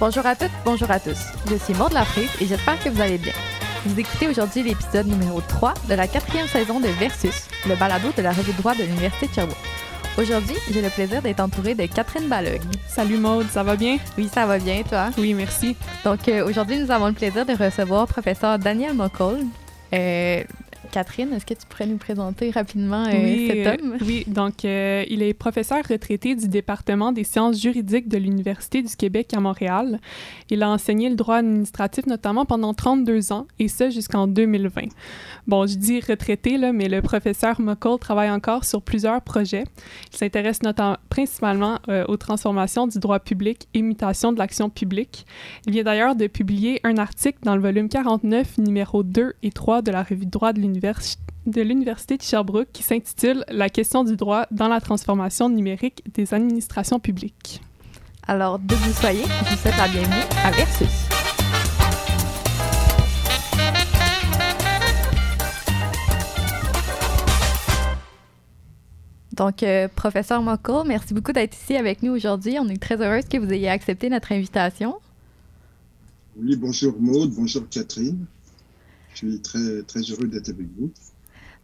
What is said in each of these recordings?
Bonjour à toutes, bonjour à tous. Je suis Maud Lafrise et j'espère que vous allez bien. Vous écoutez aujourd'hui l'épisode numéro 3 de la quatrième saison de Versus, le balado de la revue de droit de l'Université de Sherbrooke. Aujourd'hui, j'ai le plaisir d'être entourée de Catherine Ballogne. Salut Maude, ça va bien? Oui, ça va bien, toi? Oui, merci. Donc euh, aujourd'hui, nous avons le plaisir de recevoir professeur Daniel Mockle. Euh, Catherine, est-ce que tu pourrais nous présenter rapidement euh, oui, cet euh, homme? oui, donc euh, il est professeur retraité du département des sciences juridiques de l'Université du Québec à Montréal. Il a enseigné le droit administratif notamment pendant 32 ans, et ce jusqu'en 2020. Bon, je dis retraité, là, mais le professeur Muckle travaille encore sur plusieurs projets. Il s'intéresse notamment principalement aux transformations du droit public et mutation de l'action publique. Il vient d'ailleurs de publier un article dans le volume 49, numéro 2 et 3 de la revue droit de l'Université de l'Université de Sherbrooke qui s'intitule La question du droit dans la transformation numérique des administrations publiques. Alors, d'où vous soyez, je vous souhaite la bienvenue à Versus. Donc, euh, professeur Moko, merci beaucoup d'être ici avec nous aujourd'hui. On est très heureuse que vous ayez accepté notre invitation. Oui, bonjour Maude, bonjour Catherine. Je suis très, très heureux d'être avec vous.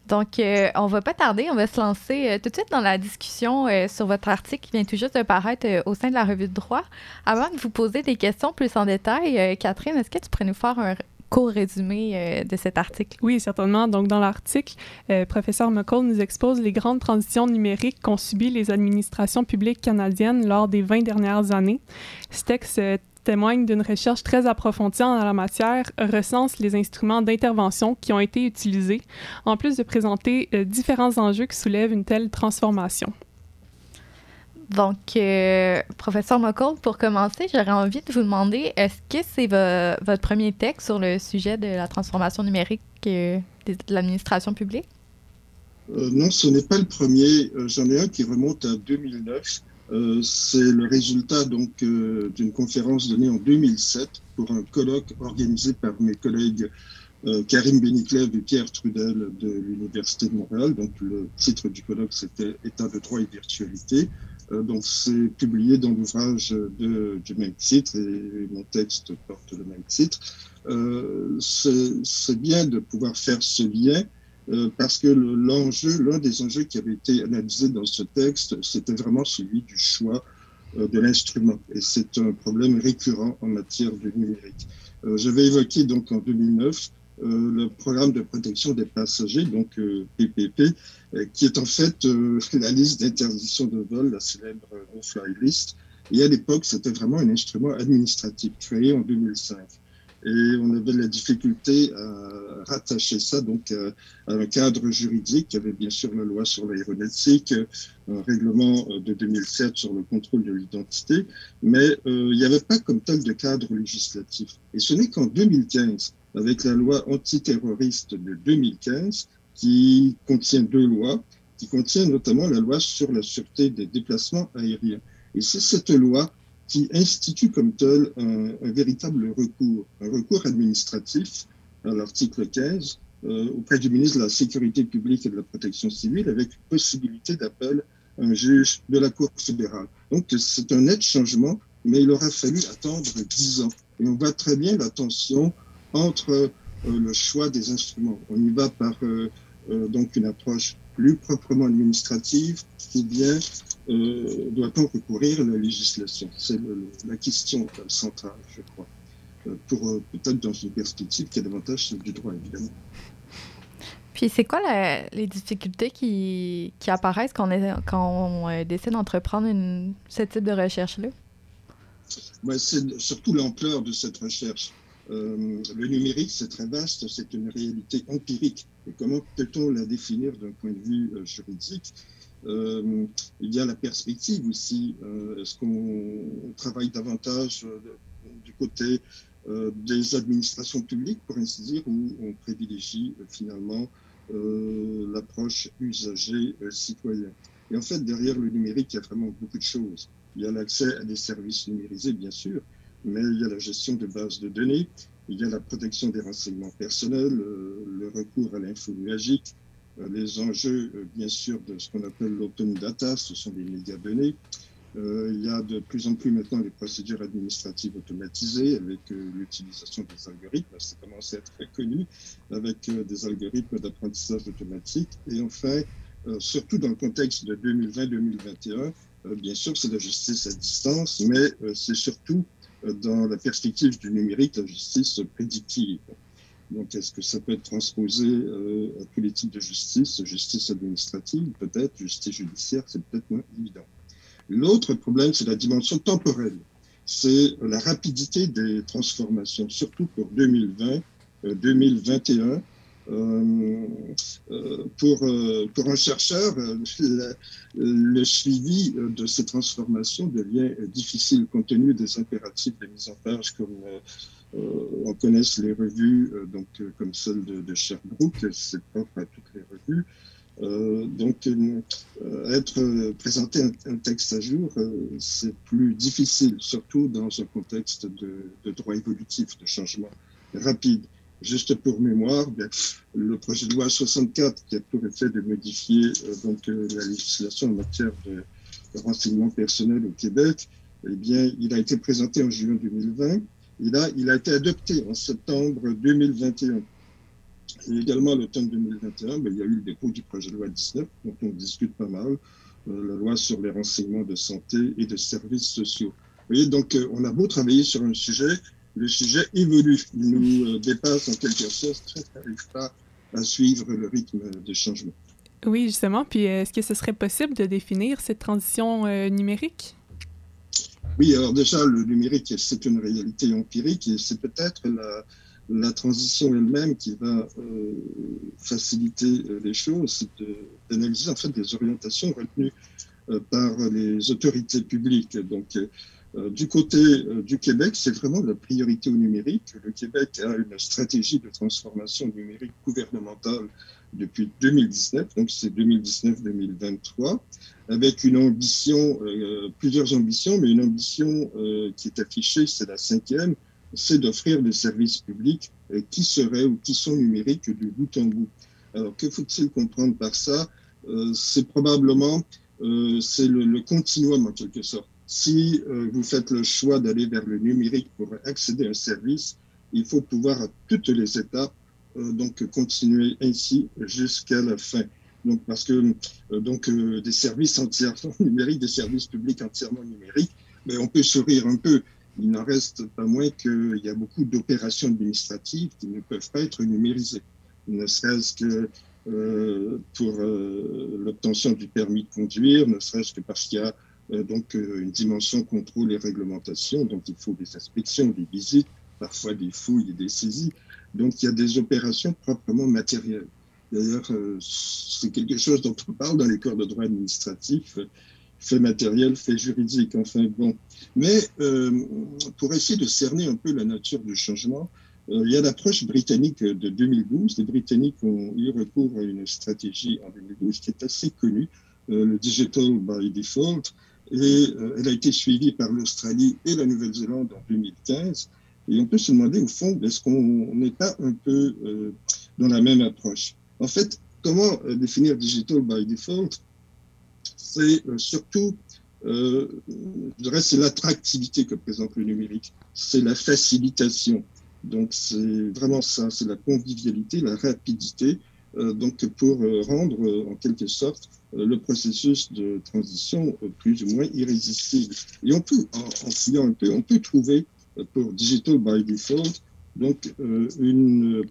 Donc, euh, on va pas tarder, on va se lancer euh, tout de suite dans la discussion euh, sur votre article qui vient tout juste de paraître euh, au sein de la revue de droit. Avant de vous poser des questions plus en détail, euh, Catherine, est-ce que tu pourrais nous faire un court résumé euh, de cet article? Oui, certainement. Donc, dans l'article, euh, professeur McCall nous expose les grandes transitions numériques qu'ont subies les administrations publiques canadiennes lors des 20 dernières années. Ce texte euh, témoigne d'une recherche très approfondie en la matière, recense les instruments d'intervention qui ont été utilisés, en plus de présenter euh, différents enjeux qui soulèvent une telle transformation. Donc, euh, professeur McCall, pour commencer, j'aurais envie de vous demander, est-ce que c'est vo- votre premier texte sur le sujet de la transformation numérique euh, de l'administration publique? Euh, non, ce n'est pas le premier. Euh, J'en ai un qui remonte à 2009. Euh, C'est le résultat donc euh, d'une conférence donnée en 2007 pour un colloque organisé par mes collègues euh, Karim Beniclev et Pierre Trudel de l'Université de Montréal. Donc le titre du colloque c'était État de droit et virtualité. Donc c'est publié dans l'ouvrage du même titre et mon texte porte le même titre. C'est bien de pouvoir faire ce lien euh, parce que le- l'enjeu, l'un des enjeux qui avait été analysé dans ce texte, c'était vraiment celui du choix euh, de l'instrument. Et c'est un problème récurrent en matière de numérique. Euh, J'avais évoqué donc en 2009 euh, le programme de protection des passagers, donc PPP, qui est en fait la liste d'interdiction de vol, la célèbre no-fly list. Et à l'époque, c'était vraiment un instrument administratif créé en 2005 et on avait la difficulté à rattacher ça donc à, à un cadre juridique. Il y avait bien sûr la loi sur l'aéronautique, un règlement euh, de 2007 sur le contrôle de l'identité, mais euh, il n'y avait pas comme tel de cadre législatif. Et ce n'est qu'en 2015, avec la loi antiterroriste de 2015, qui contient deux lois, qui contient notamment la loi sur la sûreté des déplacements aériens. Et c'est cette loi qui institue comme tel un, véritable recours, un recours administratif à l'article 15 euh, auprès du ministre de la Sécurité publique et de la Protection civile avec possibilité d'appel à un juge de la Cour fédérale. Donc c'est un net changement, mais il aura fallu attendre dix ans. Et on voit très bien la tension entre euh, le choix des instruments. On y va par euh, donc une approche plus proprement administrative ou bien euh, doit-on recourir à la législation C'est la question centrale, je crois, euh, pour euh, peut-être dans une perspective qui est davantage celle du droit, évidemment. Puis, c'est quoi la- les difficultés qui, qui apparaissent quand on, est- quand on euh, décide d'entreprendre une- ce type de recherche-là? Ouais, c'est surtout l'ampleur de cette recherche. Euh, le numérique, c'est très vaste, c'est une réalité empirique. Et comment peut-on la définir d'un point de vue euh, juridique? Euh, Il y a la perspective aussi. Euh, Est-ce qu'on travaille davantage euh, du côté des administrations publiques, pour ainsi dire, ou on privilégie finalement l'approche usager-citoyen Et en fait, derrière le numérique, il y a vraiment beaucoup de choses. Il y a l'accès à des services numérisés, bien sûr, mais il y a la gestion de bases de données, il y a la protection des renseignements personnels, le recours à l'info nuagique, les enjeux, euh, bien sûr, de ce qu'on appelle l'open data, ce sont les médiadonnées, il y a de plus en plus maintenant des procédures administratives automatisées avec l'utilisation des algorithmes. Ça commence à être très connu avec des algorithmes d'apprentissage automatique. Et enfin, surtout dans le contexte de 2020-2021, bien sûr, c'est la justice à distance, mais c'est surtout dans la perspective du numérique, la justice prédictive. Donc, est-ce que ça peut être transposé euh, à tous les de justice Justice administrative, peut-être, justice judiciaire, c'est peut-être moins évident. L'autre problème, c'est la dimension temporelle. C'est la rapidité des transformations, surtout pour 2020, 2021. Euh, euh, pour, pour un chercheur, le suivi de ces transformations devient difficile compte tenu des impératifs de mise en page comme on connaît les revues euh, donc, euh, comme celle de, Sherbrooke, c'est propre à toutes les revues. donc, être présenté un, texte à jour, c'est plus difficile, surtout dans un contexte de, droit évolutif, de changement rapide. Juste pour mémoire, le projet de loi 64 qui a pour effet de modifier donc la législation en matière de, renseignement personnel au Québec, eh bien, il a été présenté en juin 2020. Il a, été adopté en septembre 2021. Et également à l'automne 2021, ben, il y a eu le dépôt du projet de loi 19, dont on discute pas mal, euh, la loi sur les renseignements de santé et de services sociaux. Vous voyez, donc euh, on a beau travailler sur un sujet, le sujet évolue, il nous euh, dépasse en quelque sorte, on n'arrive pas à suivre le rythme des changements. Oui, justement. Puis est-ce que ce serait possible de définir cette transition numérique? Oui, alors déjà, le numérique, c'est une réalité empirique et c'est peut-être la, transition elle-même qui va euh, faciliter euh, les choses, c'est d'analyser en fait des orientations retenues euh, par les autorités publiques. Donc, du côté du Québec, c'est vraiment la priorité au numérique. Le Québec a une stratégie de transformation numérique gouvernementale depuis 2019, donc c'est 2019-2023, avec une ambition, euh, plusieurs ambitions, mais une ambition euh, qui est affichée, c'est la cinquième, c'est d'offrir des services publics euh, qui seraient ou qui sont numériques de bout en bout. Alors, que faut-il comprendre par ça? C'est probablement c'est le, le, continuum en quelque sorte. Si vous faites le choix d'aller vers le numérique pour accéder à un service, il faut pouvoir à toutes les étapes donc continuer ainsi jusqu'à la fin. Donc, parce que euh, donc, euh, des services entièrement numériques, des services publics entièrement numériques, mais on peut sourire un peu. Il n'en reste pas moins qu'il y a beaucoup d'opérations administratives qui ne peuvent pas être numérisées, ne serait-ce que pour l'obtention du permis de conduire, ne serait-ce que parce qu'il y a donc une dimension contrôle et réglementation, donc il faut des inspections, des visites, parfois des fouilles et des saisies. Donc, il y a des opérations proprement matérielles. D'ailleurs, euh, c'est quelque chose dont on parle dans les corps de droit administratif, fait matériel, fait juridique, enfin bon. Mais euh, pour essayer de cerner un peu la nature du changement, euh, il y a l'approche britannique de 2012. Les Britanniques ont eu recours à une stratégie en 2012 qui est assez connue, le Digital by Default, et elle a été suivie par l'Australie et la Nouvelle-Zélande en 2015. Et on peut se demander, au fond, est-ce qu'on n'est pas un peu euh, dans la même approche? En fait, comment euh, définir digital by default? C'est euh, surtout, je dirais, c'est l'attractivité que présente le numérique, c'est la facilitation. Donc, c'est vraiment ça, c'est la convivialité, la rapidité, donc pour rendre en quelque sorte le processus de transition plus ou moins irrésistible. Et on peut, en, en fouillant un peu, on peut trouver pour Digital by Default, donc euh, une,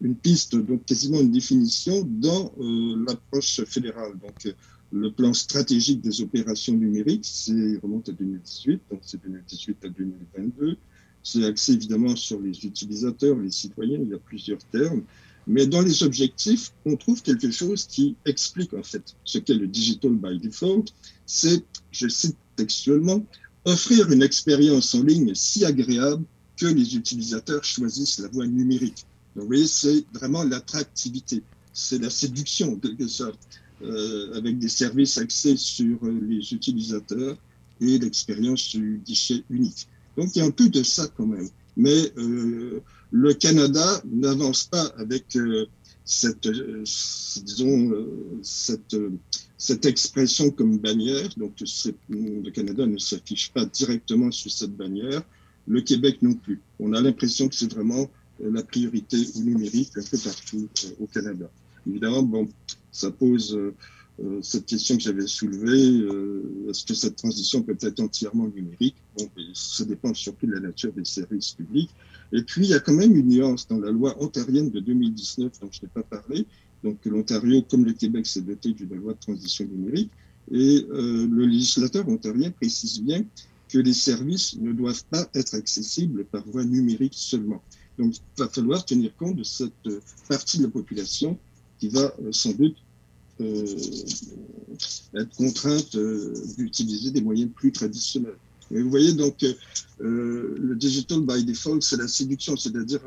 une piste, donc quasiment une définition dans euh, l'approche fédérale. Donc le plan stratégique des opérations numériques, c'est remonte à 2018, donc c'est 2018 à 2022. C'est axé évidemment sur les utilisateurs, les citoyens, il y a plusieurs termes. Mais dans les objectifs, on trouve quelque chose qui explique en fait ce qu'est le digital by default. C'est, je cite textuellement, offrir une expérience en ligne si agréable que les utilisateurs choisissent la voie numérique. Donc, vous voyez, c'est vraiment l'attractivité, c'est la séduction, en quelque sorte, euh, avec des services axés sur euh, les utilisateurs et l'expérience du guichet unique. Donc, il y a un peu de ça quand même. Mais euh, le Canada n'avance pas avec euh, cette, euh, disons, cette cette expression comme bannière. Donc, le Canada ne s'affiche pas directement sur cette bannière, le Québec non plus. On a l'impression que c'est vraiment euh, la priorité numérique un peu partout euh, au Canada. Évidemment, bon, ça pose euh, cette question que j'avais soulevée, est-ce que cette transition peut être entièrement numérique? Ça dépend surtout de la nature des services publics. Et puis, il y a quand même une nuance dans la loi ontarienne de 2019 dont je n'ai pas parlé. Donc, l'Ontario, comme le Québec, s'est doté d'une loi de transition numérique. Et le législateur ontarien précise bien que les services ne doivent pas être accessibles par voie numérique seulement. Donc, il va falloir tenir compte de cette euh, partie de la population qui va euh, sans doute euh, être contrainte d'utiliser des moyens plus traditionnels. vous voyez donc, le digital by default, c'est la séduction, c'est-à-dire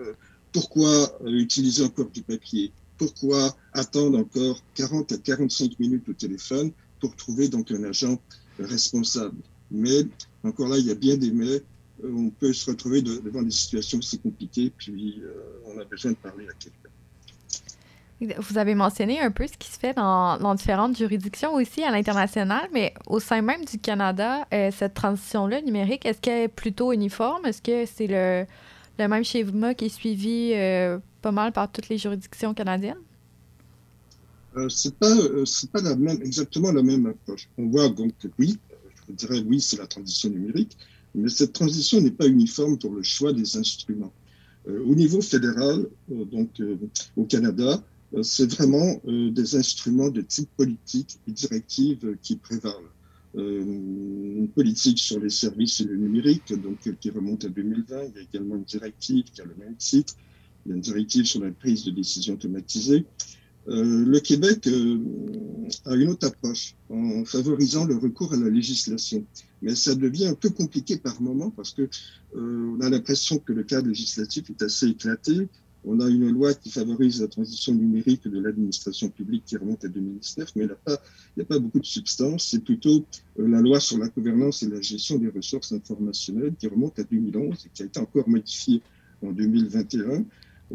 pourquoi utiliser encore du papier? Pourquoi attendre encore 40 à 45 minutes au téléphone pour trouver donc un agent responsable? Mais encore là, il y a bien des mais euh, on peut se retrouver devant des situations assez compliquées, puis euh, on a besoin de parler à quelqu'un. Vous avez mentionné un peu ce qui se fait dans, différentes juridictions aussi à l'international, mais au sein même du Canada, euh, cette transition-là numérique, est-ce qu'elle est plutôt uniforme? Est-ce que c'est le, le, même schéma qui est suivi pas mal par toutes les juridictions canadiennes? Euh, c'est pas, pas la même, exactement la même approche. On voit donc que oui, je dirais oui, c'est la transition numérique, mais cette transition n'est pas uniforme pour le choix des instruments. Euh, au niveau fédéral, euh, donc euh, au Canada, c'est vraiment des instruments de type politique et directive qui prévalent. une politique sur les services et le numérique, donc qui remonte à 2020. Il y a également une directive qui a le même titre. Il une directive sur la prise de décision automatisée. le Québec a une autre approche en favorisant le recours à la législation mais ça devient un peu compliqué par moment parce que euh, on a l'impression que le cadre législatif est assez éclaté. On a une loi qui favorise la transition numérique de l'administration publique qui remonte à 2019, mais il n'y a, pas, beaucoup de substance. C'est plutôt euh, la loi sur la gouvernance et la gestion des ressources informationnelles qui remonte à 2011 et qui a été encore modifiée en 2021.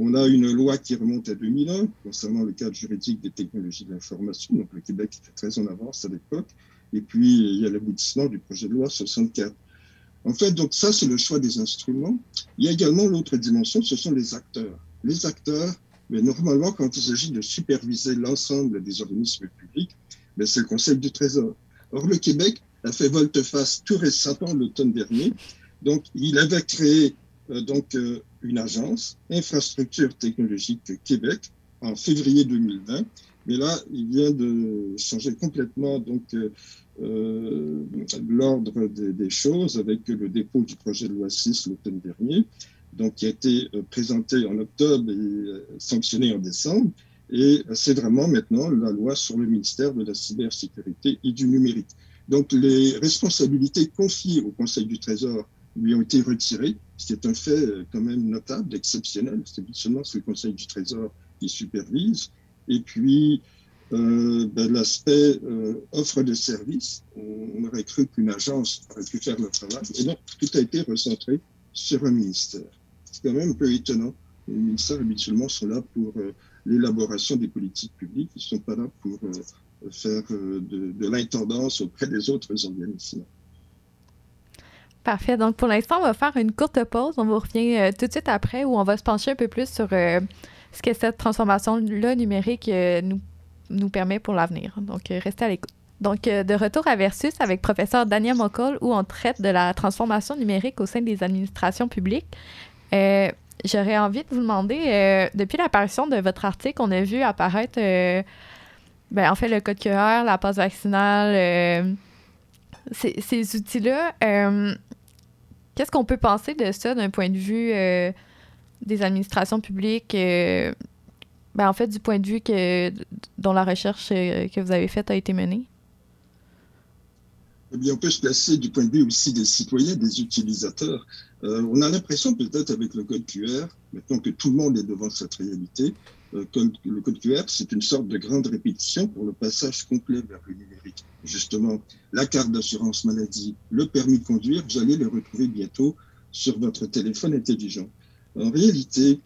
On a une loi qui remonte à 2001 concernant le cadre juridique des technologies de l'information. Donc le Québec était très en avance à l'époque. Et puis, il y a l'aboutissement du projet de loi 64. En fait, donc ça, c'est le choix des instruments. Il y a également l'autre dimension, ce sont les acteurs. Les acteurs, mais normalement, quand il s'agit de superviser l'ensemble des organismes publics, mais c'est le Conseil du Trésor. Or, le Québec a fait volte-face tout récemment, l'automne dernier. Donc, il avait créé donc euh, une agence, Infrastructure technologique Québec, en février 2020. Mais là, il vient de changer complètement donc euh, euh, l'ordre des, choses avec le dépôt du projet de loi 6 l'automne dernier, donc qui a été euh, présenté en octobre et euh, sanctionné en décembre. Et c'est vraiment maintenant la loi sur le ministère de la cybersécurité et du numérique. Donc les responsabilités confiées au Conseil du Trésor lui ont été retirées, ce qui est un fait quand même notable, exceptionnel. C'est seulement le Conseil du Trésor qui supervise. Et puis, euh, ben, l'aspect euh, offre de services. On, aurait cru qu'une agence aurait pu faire le travail. Et non, tout a été recentré sur un ministère. C'est quand même un peu étonnant. Les ministères, habituellement, sont là pour euh, l'élaboration des politiques publiques. Ils ne sont pas là pour faire de, de l'intendance auprès des autres organismes. Parfait. Donc, pour l'instant, on va faire une courte pause. On vous revient tout de suite après où on va se pencher un peu plus sur ce que cette transformation-là numérique nous nous permet pour l'avenir. Donc, euh, restez à l'écoute. Donc, euh, de retour à Versus avec professeur Daniel Mokol, où on traite de la transformation numérique au sein des administrations publiques. Euh, j'aurais envie de vous demander, depuis l'apparition de votre article, on a vu apparaître, ben, en fait, le code QR, la passe vaccinale, ces, ces outils-là. Qu'est-ce qu'on peut penser de ça d'un point de vue des administrations publiques? Ben, en fait, du point de vue que, dont la recherche euh, que vous avez faite a été menée? Eh bien, on peut se placer du point de vue aussi des citoyens, des utilisateurs. Euh, on a l'impression peut-être avec le code QR, maintenant que tout le monde est devant cette réalité, euh, le code QR, c'est une sorte de grande répétition pour le passage complet vers le numérique. Justement, la carte d'assurance maladie, le permis de conduire, vous allez les retrouver bientôt sur votre téléphone intelligent. En réalité,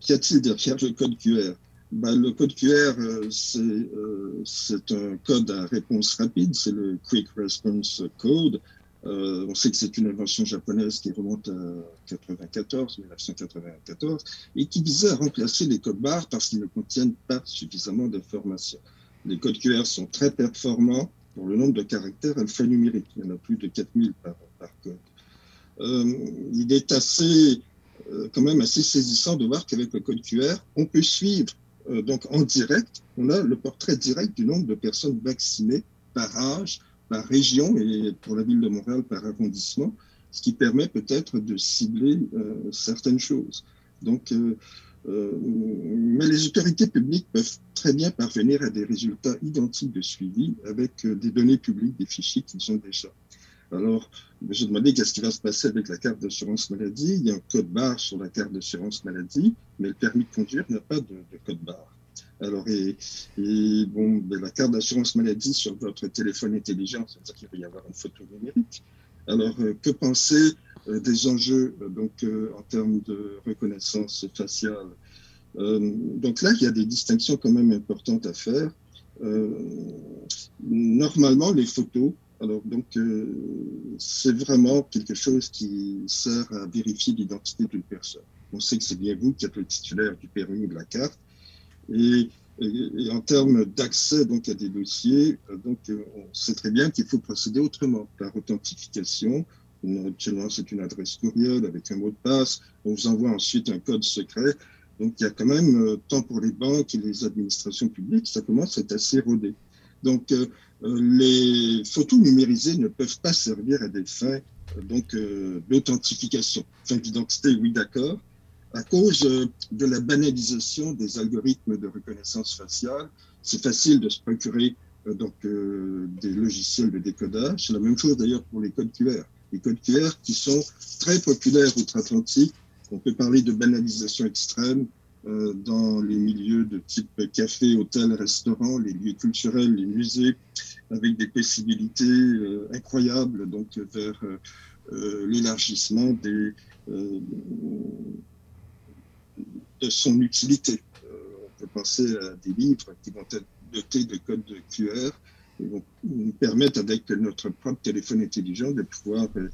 qu'y a-t-il derrière le code QR bah, Le code QR, c'est un code à réponse rapide, c'est le Quick Response Code. Euh, on sait que c'est une invention japonaise qui remonte à 94, 1994, et qui visait à remplacer les codes barres parce qu'ils ne contiennent pas suffisamment d'informations. Les codes QR sont très performants pour le nombre de caractères alphanumériques. Il y en a plus de 4000 par, par code. Euh, il est assez, euh, quand même assez saisissant de voir qu'avec le code QR, on peut suivre donc en direct, on a le portrait direct du nombre de personnes vaccinées par âge, par région et pour la ville de Montréal par arrondissement, ce qui permet peut-être de cibler euh, certaines choses. Donc, euh, euh, mais les autorités publiques peuvent très bien parvenir à des résultats identiques de suivi avec des données publiques, des fichiers qu'ils ont déjà. Alors, je demandais qu'est-ce qui va se passer avec la carte d'assurance maladie. Il y a un code barre sur la carte d'assurance maladie, mais le permis de conduire n'a pas de, de code barre. Alors, et, bon, ben, la carte d'assurance maladie sur votre téléphone intelligent, ça veut dire qu'il va y avoir une photo numérique. Alors, euh, que penser euh, des enjeux euh, donc, en termes de reconnaissance faciale? Donc là, il y a des distinctions quand même importantes à faire. normalement, les photos, alors donc c'est vraiment quelque chose qui sert à vérifier l'identité d'une personne. On sait que c'est bien vous qui êtes le titulaire du permis ou de la carte, et, en termes d'accès donc à des dossiers, euh, donc euh, on sait très bien qu'il faut procéder autrement par authentification. Actuellement, c'est une adresse courriel avec un mot de passe. On vous envoie ensuite un code secret. Donc, il y a quand même, euh, tant pour les banques et les administrations publiques, ça commence à être assez rodé. Donc, les photos numérisées ne peuvent pas servir à des fins d'authentification, fin d'identité, oui, d'accord, à cause euh, de la banalisation des algorithmes de reconnaissance faciale, c'est facile de se procurer euh, donc euh, des logiciels de décodage. C'est la même chose d'ailleurs pour les codes QR. Les codes QR qui sont très populaires outre-Atlantique. On peut parler de banalisation extrême dans les milieux de type café, hôtel, restaurant, les lieux culturels, les musées, avec des possibilités incroyables donc vers l'élargissement des de son utilité. Euh, on peut penser à des livres qui vont être dotés de codes QR et vont nous permettre avec notre propre téléphone intelligent de pouvoir euh,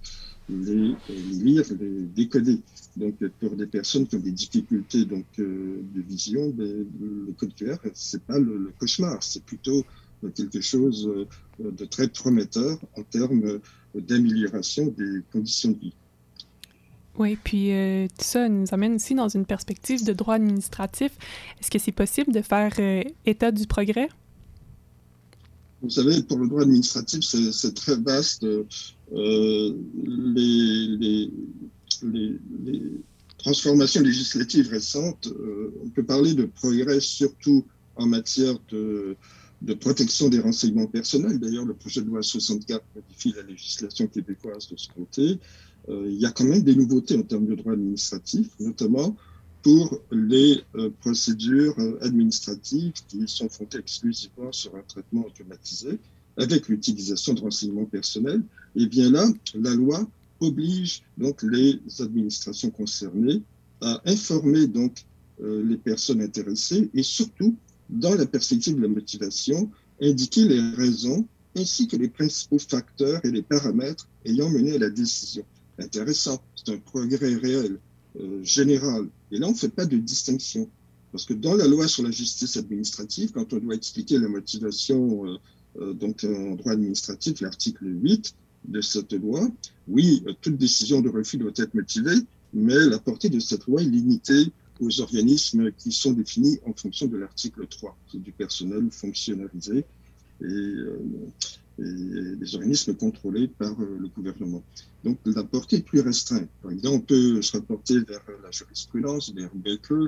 les, lire, les décoder. Donc pour des personnes qui ont des difficultés donc euh, de vision, ben, le code QR c'est pas le, cauchemar, c'est plutôt quelque chose de très prometteur en termes d'amélioration des conditions de vie. Oui, puis euh, tout ça nous amène aussi dans une perspective de droit administratif. Est-ce que c'est possible de faire euh, état du progrès? Vous savez, pour le droit administratif, c'est très vaste. Euh, les, transformations législatives récentes, on peut parler de progrès surtout en matière de, de protection des renseignements personnels. D'ailleurs, le projet de loi 64 modifie la législation québécoise de ce côté. Euh, il y a quand même des nouveautés en termes de droit administratif, notamment pour les euh, procédures euh, administratives qui sont fondées exclusivement sur un traitement automatisé avec l'utilisation de renseignements personnels. Et bien là, la loi oblige donc les administrations concernées à informer donc les personnes intéressées et surtout, dans la perspective de la motivation, indiquer les raisons ainsi que les principaux facteurs et les paramètres ayant mené à la décision intéressant, c'est un progrès réel, euh, général. Et là, on ne fait pas de distinction. Parce que dans la loi sur la justice administrative, quand on doit expliquer la motivation euh, euh, donc en droit administratif, l'article 8 de cette loi, oui, toute décision de refus doit être motivée, mais la portée de cette loi est limitée aux organismes qui sont définis en fonction de l'article 3, c'est du personnel fonctionnalisé. Et, et des organismes contrôlés par euh, le gouvernement. Donc la portée est plus restreinte. Par exemple, on peut se rapporter vers la jurisprudence, vers Baker,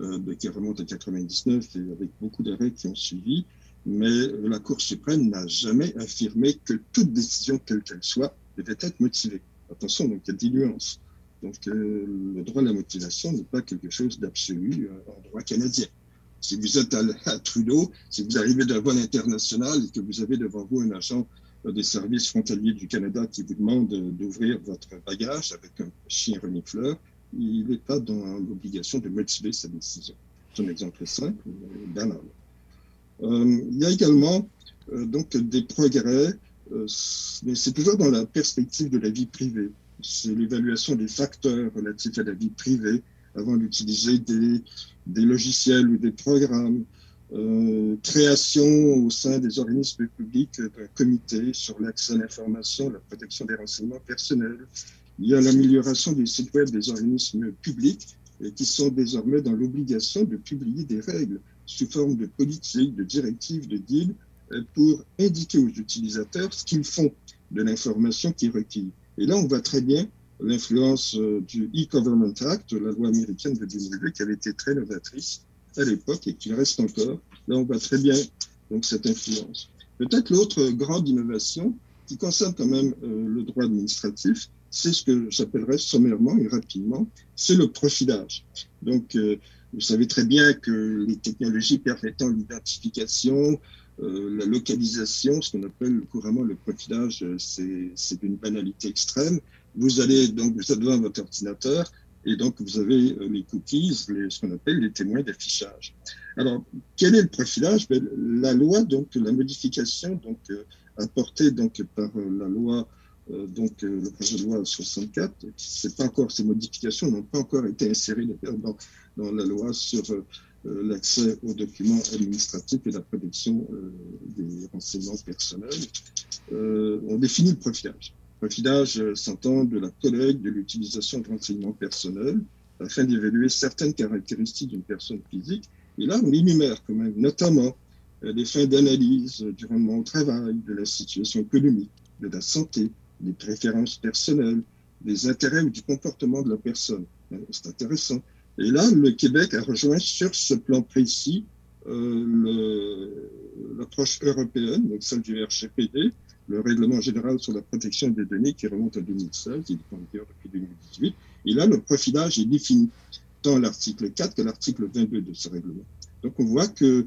euh, qui remonte à 99 et avec beaucoup d'arrêts qui ont suivi, mais la Cour suprême n'a jamais affirmé que toute décision, quelle qu'elle soit, devait être motivée. Attention, donc il y a des nuances. Donc euh, le droit à la motivation n'est pas quelque chose d'absolu euh, en droit canadien. Si vous êtes à, Trudeau, si vous arrivez d'un vol international et que vous avez devant vous un agent des services frontaliers du Canada qui vous demande d'ouvrir votre bagage avec un chien renifleur, il n'est pas dans l'obligation de motiver sa décision. C'est un exemple simple, banal. il y a également donc des progrès, mais c'est toujours dans la perspective de la vie privée. C'est l'évaluation des facteurs relatifs à la vie privée avant d'utiliser des, des logiciels ou des programmes euh, création au sein des organismes publics d'un comité sur l'accès à l'information, la protection des renseignements personnels. Il y a l'amélioration des sites web des organismes publics qui sont désormais dans l'obligation de publier des règles sous forme de politiques, de directives, de guides euh, pour indiquer aux utilisateurs ce qu'ils font de l'information qui est. Et là, on voit très bien l'influence euh, du e-Government Act, la loi américaine de 2002, qui avait été très novatrice à l'époque et qui reste encore. Là, on voit très bien donc, cette influence. Peut-être l'autre grande innovation qui concerne quand même euh, le droit administratif, c'est ce que j'appellerais sommairement et rapidement, c'est le profilage. Donc, euh, vous savez très bien que les technologies permettant l'identification, la localisation, ce qu'on appelle couramment le profilage, c'est d'une banalité extrême. Vous allez donc, vous êtes devant votre ordinateur, et donc, vous avez euh, les cookies, ce qu'on appelle les témoins d'affichage. Alors, quel est le profilage? Ben, La loi, donc la modification donc, euh, apportée donc, par euh, la loi, donc le projet de loi 64, c'est pas encore, ces modifications n'ont pas encore été insérées dans, dans la loi sur l'accès aux documents administratifs et la protection des renseignements personnels. on définit le profilage. Profilage s'entend de la collecte, de l'utilisation de renseignements personnels afin d'évaluer certaines caractéristiques d'une personne physique. Et là, on énumère quand même, notamment euh, les fins d'analyse du rendement au travail, de la situation économique, de la santé, des préférences personnelles, des intérêts ou du comportement de la personne. Euh, c'est intéressant. Et là, le Québec a rejoint sur ce plan précis euh, l'approche européenne, donc celle du RGPD, le règlement général sur la protection des données qui remonte à 2016, il est en vigueur depuis 2018. Et là, le profilage est défini tant l'article 4 qu'à l'article 22 de ce règlement. Donc on voit que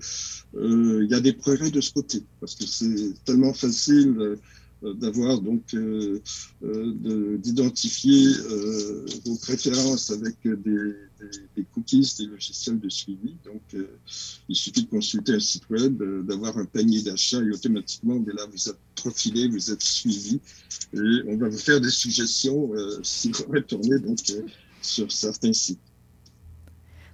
euh, y a des progrès de ce côté, parce que c'est tellement facile euh, d'avoir donc euh, d'identifier vos préférences avec des, des, cookies, des logiciels de suivi. Donc, il suffit de consulter un site web, d'avoir un panier d'achat et automatiquement, là, vous êtes profilé, vous êtes suivi et on va vous faire des suggestions si vous retournez donc sur certains sites.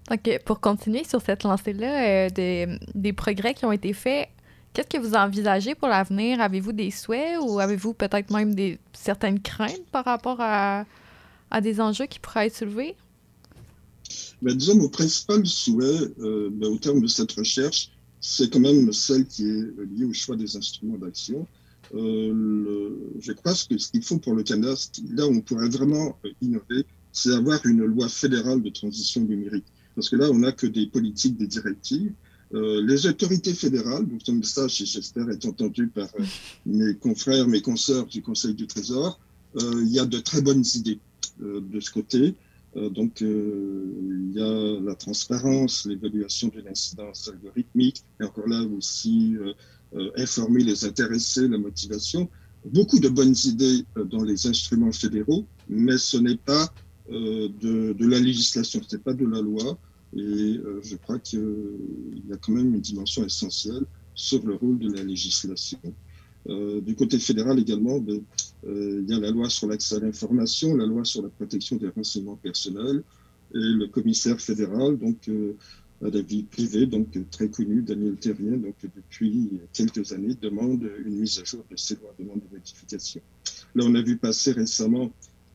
Donc, pour continuer sur cette lancée-là, des, des progrès qui ont été faits Qu'est-ce que vous envisagez pour l'avenir? Avez-vous des souhaits ou avez-vous peut-être même des, certaines craintes par rapport à, des enjeux qui pourraient être soulevés? Ben, disons, mon principal souhait euh, ben, au terme de cette recherche, c'est quand même celle qui est liée au choix des instruments d'action. Euh, je crois que ce qu'il faut pour le Canada, là où on pourrait vraiment euh, innover, c'est avoir une loi fédérale de transition numérique. Parce que là, on n'a que des politiques, des directives. Les autorités fédérales, donc ce message, j'espère, est entendu par mes confrères, mes consoeurs du Conseil du Trésor, il y a de très bonnes idées de ce côté. Donc, il y a la transparence, l'évaluation de l'incidence algorithmique, et encore là aussi, informer les intéressés, la motivation. Beaucoup de bonnes idées dans les instruments fédéraux, mais ce n'est pas de, de, la législation, ce n'est pas de la loi. Et euh, je crois qu'il y a quand même une dimension essentielle sur le rôle de la législation. Euh, du côté fédéral également, ben, euh, il y a la loi sur l'accès à l'information, la loi sur la protection des renseignements personnels, et le commissaire fédéral, donc à la vie privée, donc très connu, Daniel Terrien, donc depuis quelques années, demande une mise à jour de ces lois, demande de modification. Là, on a vu passer récemment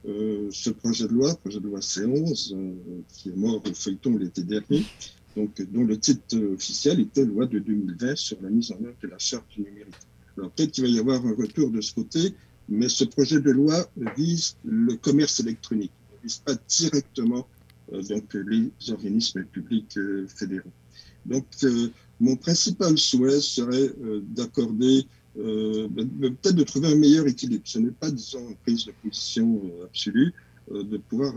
euh, ce projet de loi, projet de loi C11, euh, qui est mort au feuilleton l'été dernier, donc, dont le titre officiel était loi de 2020 sur la mise en œuvre de la charte numérique. Alors peut-être qu'il va y avoir un retour de ce côté, mais ce projet de loi vise le commerce électronique, ne vise pas directement euh, donc, les organismes publics fédéraux. Donc mon principal souhait serait d'accorder euh, peut-être de trouver un meilleur équilibre. Ce n'est pas, disons, une prise de position euh, absolue, euh, de pouvoir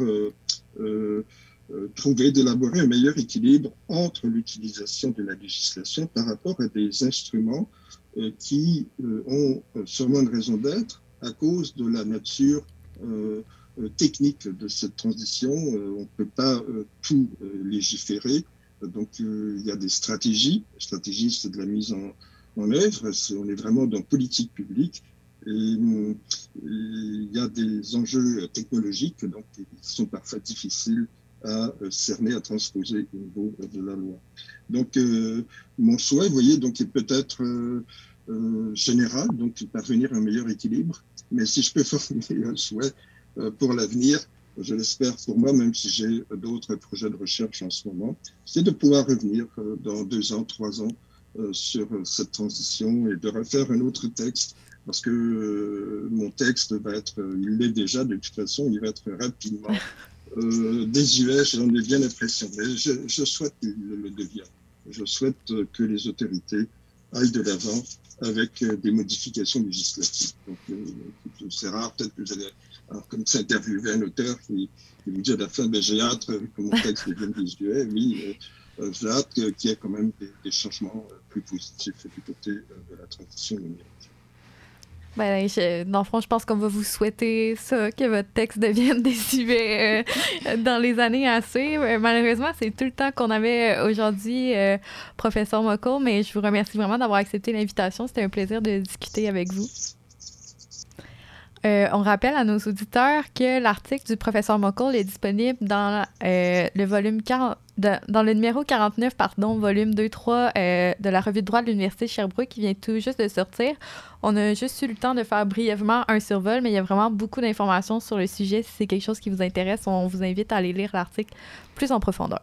trouver, d'élaborer un meilleur équilibre entre l'utilisation de la législation par rapport à des instruments qui ont sûrement une raison d'être à cause de la nature technique de cette transition. on ne peut pas tout légiférer. Donc, il y a des stratégies. Stratégie, c'est de la mise en, œuvre. on est vraiment dans politique publique. Il y a des enjeux technologiques donc, qui sont parfois difficiles à cerner, à transposer au niveau de la loi. Donc, mon souhait, vous voyez, donc, est peut-être général, donc parvenir à un meilleur équilibre. Mais si je peux formuler un souhait pour l'avenir, je l'espère pour moi, même si j'ai d'autres projets de recherche en ce moment, c'est de pouvoir revenir euh, dans deux ans, trois ans euh, sur cette transition et de refaire un autre texte, parce que euh, mon texte va être, il l'est déjà de toute façon, il va être rapidement désuet, j'en ai bien l'impression, mais je, souhaite qu'il le devienne. Je souhaite que les autorités aillent de l'avant avec des modifications législatives. Donc, c'est rare, peut-être que vous allez alors, comme ça, interviewer un auteur qui, vous dit à la fin, ben, j'ai hâte que mon texte devienne visuel. Oui, euh, euh, j'ai hâte qu'il y ait quand même des, changements euh, plus positifs du côté de la transition numérique. Ben, je, dans le fond, je pense qu'on va vous souhaiter ça, que votre texte devienne désuet dans les années assez. malheureusement, c'est tout le temps qu'on avait aujourd'hui, professeur Moko, mais je vous remercie vraiment d'avoir accepté l'invitation. C'était un plaisir de discuter avec vous. Euh, on rappelle à nos auditeurs que l'article du professeur Mockle est disponible dans euh, le volume dans le numéro 49, pardon, volume 2-3 euh, de la revue de droit de l'Université Sherbrooke qui vient tout juste de sortir. On a juste eu le temps de faire brièvement un survol, mais il y a vraiment beaucoup d'informations sur le sujet. Si c'est quelque chose qui vous intéresse, on vous invite à aller lire l'article plus en profondeur.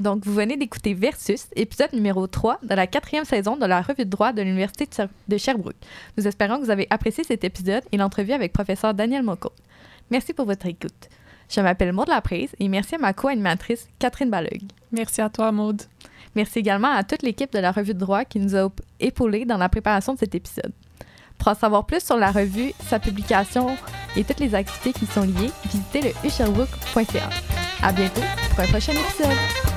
Donc, vous venez d'écouter Versus, épisode numéro 3 de la quatrième saison de la revue de droit de l'Université de Sherbrooke. Nous espérons que vous avez apprécié cet épisode et l'entrevue avec professeur Daniel Moko. Merci pour votre écoute. Je m'appelle Maude Laprise et merci à ma co-animatrice Catherine Balug. Merci à toi, Maude. Merci également à toute l'équipe de la revue de droit qui nous a épaulés dans la préparation de cet épisode. Pour en savoir plus sur la revue, sa publication et toutes les activités qui sont liées, visitez le usherbook.ca. À bientôt pour un prochain épisode.